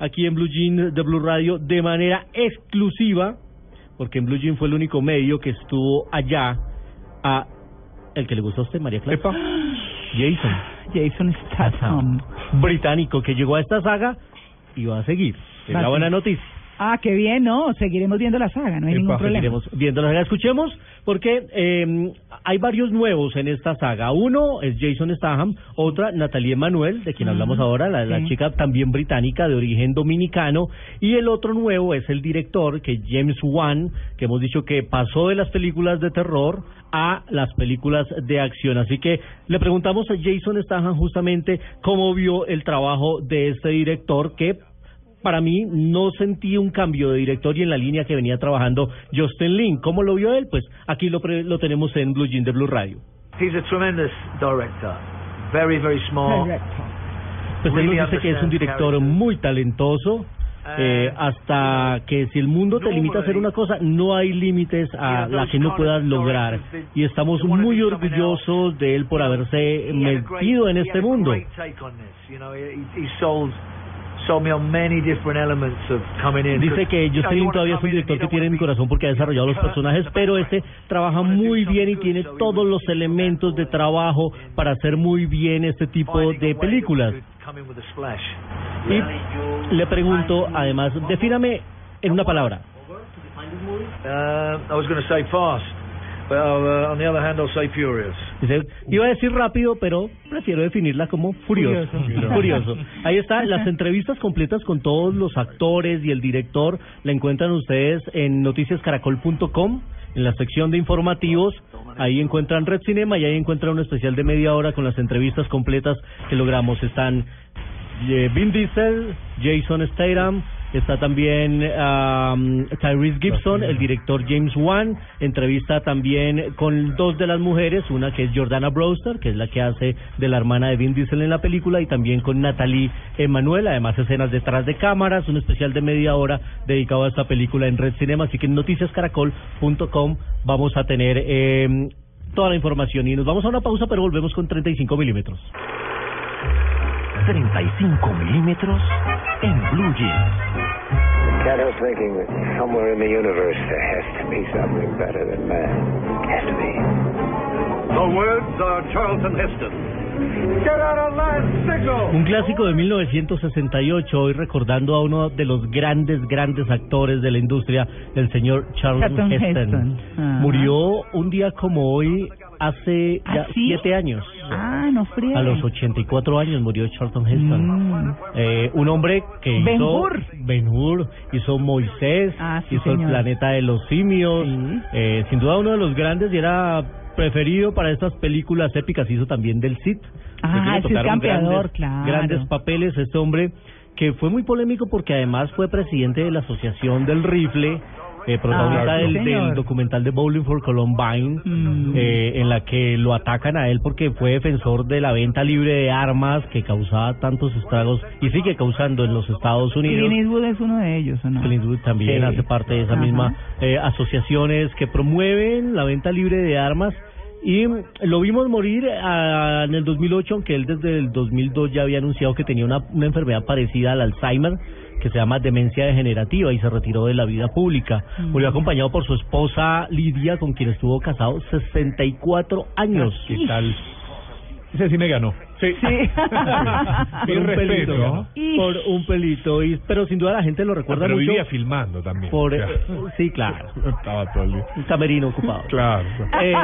aquí en Blue Jean de Blue Radio de manera exclusiva, porque en Blue Jean fue el único medio que estuvo allá a el que le gustó a usted, María Clara. Jason. Jason Statham. Británico que llegó a esta saga y va a seguir. Es la buena noticia. Ah, qué bien, ¿no? Seguiremos viendo la saga, no hay ningún problema. Seguiremos viendo la saga. Escuchemos, porque eh, hay varios nuevos en esta saga. Uno es Jason Statham, otra Natalie Emanuel, de quien hablamos ahora, la, chica también británica de origen dominicano, y el otro nuevo es el director, que es James Wan, que hemos dicho que pasó de las películas de terror a las películas de acción. Así que le preguntamos a Jason Statham justamente cómo vio el trabajo de este director que para mí no sentí un cambio de director y en la línea que venía trabajando Justin Lin. ¿Cómo lo vio él? Pues aquí lo, lo tenemos en Blue Jean de Blue Radio. He's a tremendous director. Very, very small. Pues él nos dice que es un director muy talentoso. Eh, hasta que si el mundo te limita a hacer una cosa, no hay límites a la que no puedas lograr. Y estamos muy orgullosos de él por haberse metido en este mundo. Dice que Justin todavía es un director que tiene mi corazón porque ha desarrollado los personajes, pero este trabaja muy bien y tiene todos los elementos de trabajo para hacer muy bien este tipo de películas. Y le pregunto, además, defíname en una palabra. Uh, I was going to say fast. Uh, on the other hand, I'll say furious. iba a decir rápido, pero prefiero definirla como furioso. Furioso. Ahí está, las entrevistas completas con todos los actores y el director la encuentran ustedes en noticiascaracol.com, en la sección de informativos. Ahí encuentran Red Cinema y ahí encuentran un especial de media hora con las entrevistas completas que logramos. Están eh, Vin Diesel, Jason Statham, Está también um, Tyrese Gibson, el director James Wan. Entrevista también con dos de las mujeres, una que es Jordana Brewster, que es la que hace de la hermana de Vin Diesel en la película, y también con Natalie Emanuel. Además, escenas detrás de cámaras, un especial de media hora dedicado a esta película en Red Cinema. Así que en noticiascaracol.com vamos a tener eh, toda la información. Y nos vamos a una pausa, pero volvemos con 35 milímetros. 35 milímetros en Blue Jeans. Can't help thinking that somewhere in the universe there has to be something better than man. Has to be. The words are Charlton Heston. Un clásico de 1968, hoy recordando a uno de los grandes, grandes actores de la industria, el señor Charlton Heston. Murió un día como hoy hace ¿Ah, ya siete años. Ah, no frío. A los 84 años murió Charlton Heston. Mm. Eh, un hombre que hizo Ben Hur, hizo Moisés, ah, hizo El planeta de los simios. Eh, sin duda uno de los grandes y era preferido para estas películas épicas. Hizo también del Cid. Ah, es campeador, claro. Grandes papeles. Este hombre que fue muy polémico porque además fue presidente de la Asociación del Rifle eh, protagonista del, documental de Bowling for Columbine, mm. eh, en la que lo atacan a él porque fue defensor de la venta libre de armas que causaba tantos estragos y sigue causando en los Estados Unidos. Clint Eastwood es uno de ellos, ¿o no? Clint Eastwood también hace parte de esa misma eh, asociaciones que promueven la venta libre de armas y lo vimos morir ah, en el 2008, aunque él desde el 2002 ya había anunciado que tenía una, una enfermedad parecida al Alzheimer que se llama demencia degenerativa y se retiró de la vida pública. Mm. Murió acompañado por su esposa Lidia, con quien estuvo casado 64 años. ¿Qué tal? Ese sí me ganó. Sí. por un pelito. Por un pelito. Y, pero sin duda la gente lo recuerda ah, pero mucho. vivía filmando también. Por, eh, sí, claro. Estaba todo el día. Un camerino ocupado. Claro. Eh,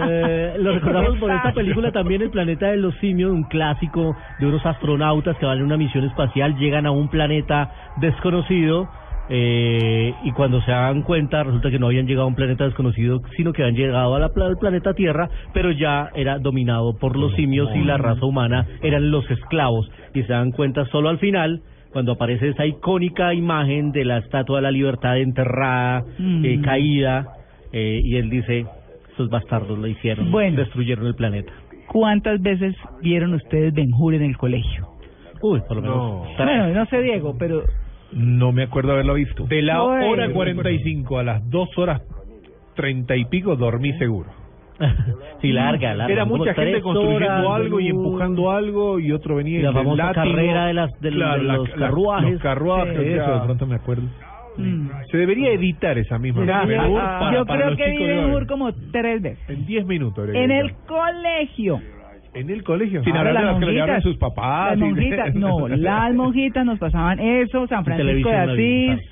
eh, lo recordamos por esta película también, El planeta de los simios, un clásico de unos astronautas que van en una misión espacial, llegan a un planeta desconocido eh, y cuando se dan cuenta resulta que no habían llegado a un planeta desconocido, sino que habían llegado al planeta Tierra, pero ya era dominado por los simios y la raza humana eran los esclavos. Y se dan cuenta solo al final cuando aparece esa icónica imagen de la Estatua de la Libertad enterrada, Mm. eh, caída, eh, y él dice, esos bastardos lo hicieron, Bueno. destruyeron el planeta. ¿Cuántas veces vieron ustedes Ben Hur en el colegio? Uy, por lo menos. No. Bueno, no sé, Diego, pero No me acuerdo haberlo visto. De la Bueno. hora 45 a las 2 horas 30 y pico dormí seguro. sí, larga, larga. Era mucha gente construyendo algo y uh, empujando algo y otro venía Y la famosa látigo. carrera de las- de los- de la- los la- carruajes. Los carruajes, Sí. eso de pronto me acuerdo. mm, Se debería editar esa misma yo, para- creo que vi chicos de Ben hoy. Hur como tres veces. En 10 minutos. En el colegio. En el colegio. Sin Ahora, hablar de las que le llevaron sus papás. Las monjitas, no, las monjitas nos pasaban eso, San Francisco de Asís,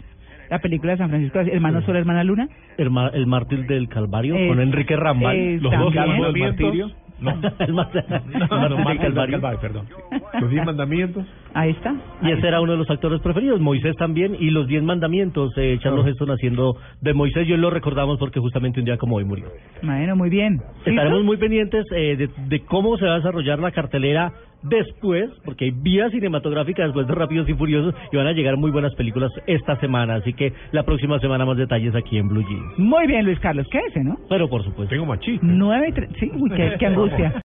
la película de San Francisco de Asís, Hermano Sol, Hermana Luna. El, ma- el mártir del Calvario Eh, con Enrique Rambal. eh, Los dos del martirio. No, el, No, no, Calvario. Calvario, perdón. Los 10 mandamientos. Ahí está. Y ese era uno de los actores preferidos, Moisés también, y los diez mandamientos, eh, Charles. Heston haciendo de Moisés, yo lo recordamos porque justamente un día como hoy murió. Bueno, muy bien. Estaremos muy pendientes eh, de, de cómo se va a desarrollar la cartelera después, porque hay vía cinematográfica después de Rápidos y Furiosos, y van a llegar muy buenas películas esta semana, así que la próxima semana más detalles aquí en Blue Jeans. Muy bien, Luis Carlos, ¿qué es ese, no? Pero por supuesto. Tengo machista. Nueve y tres, sí, uy, qué, qué angustia.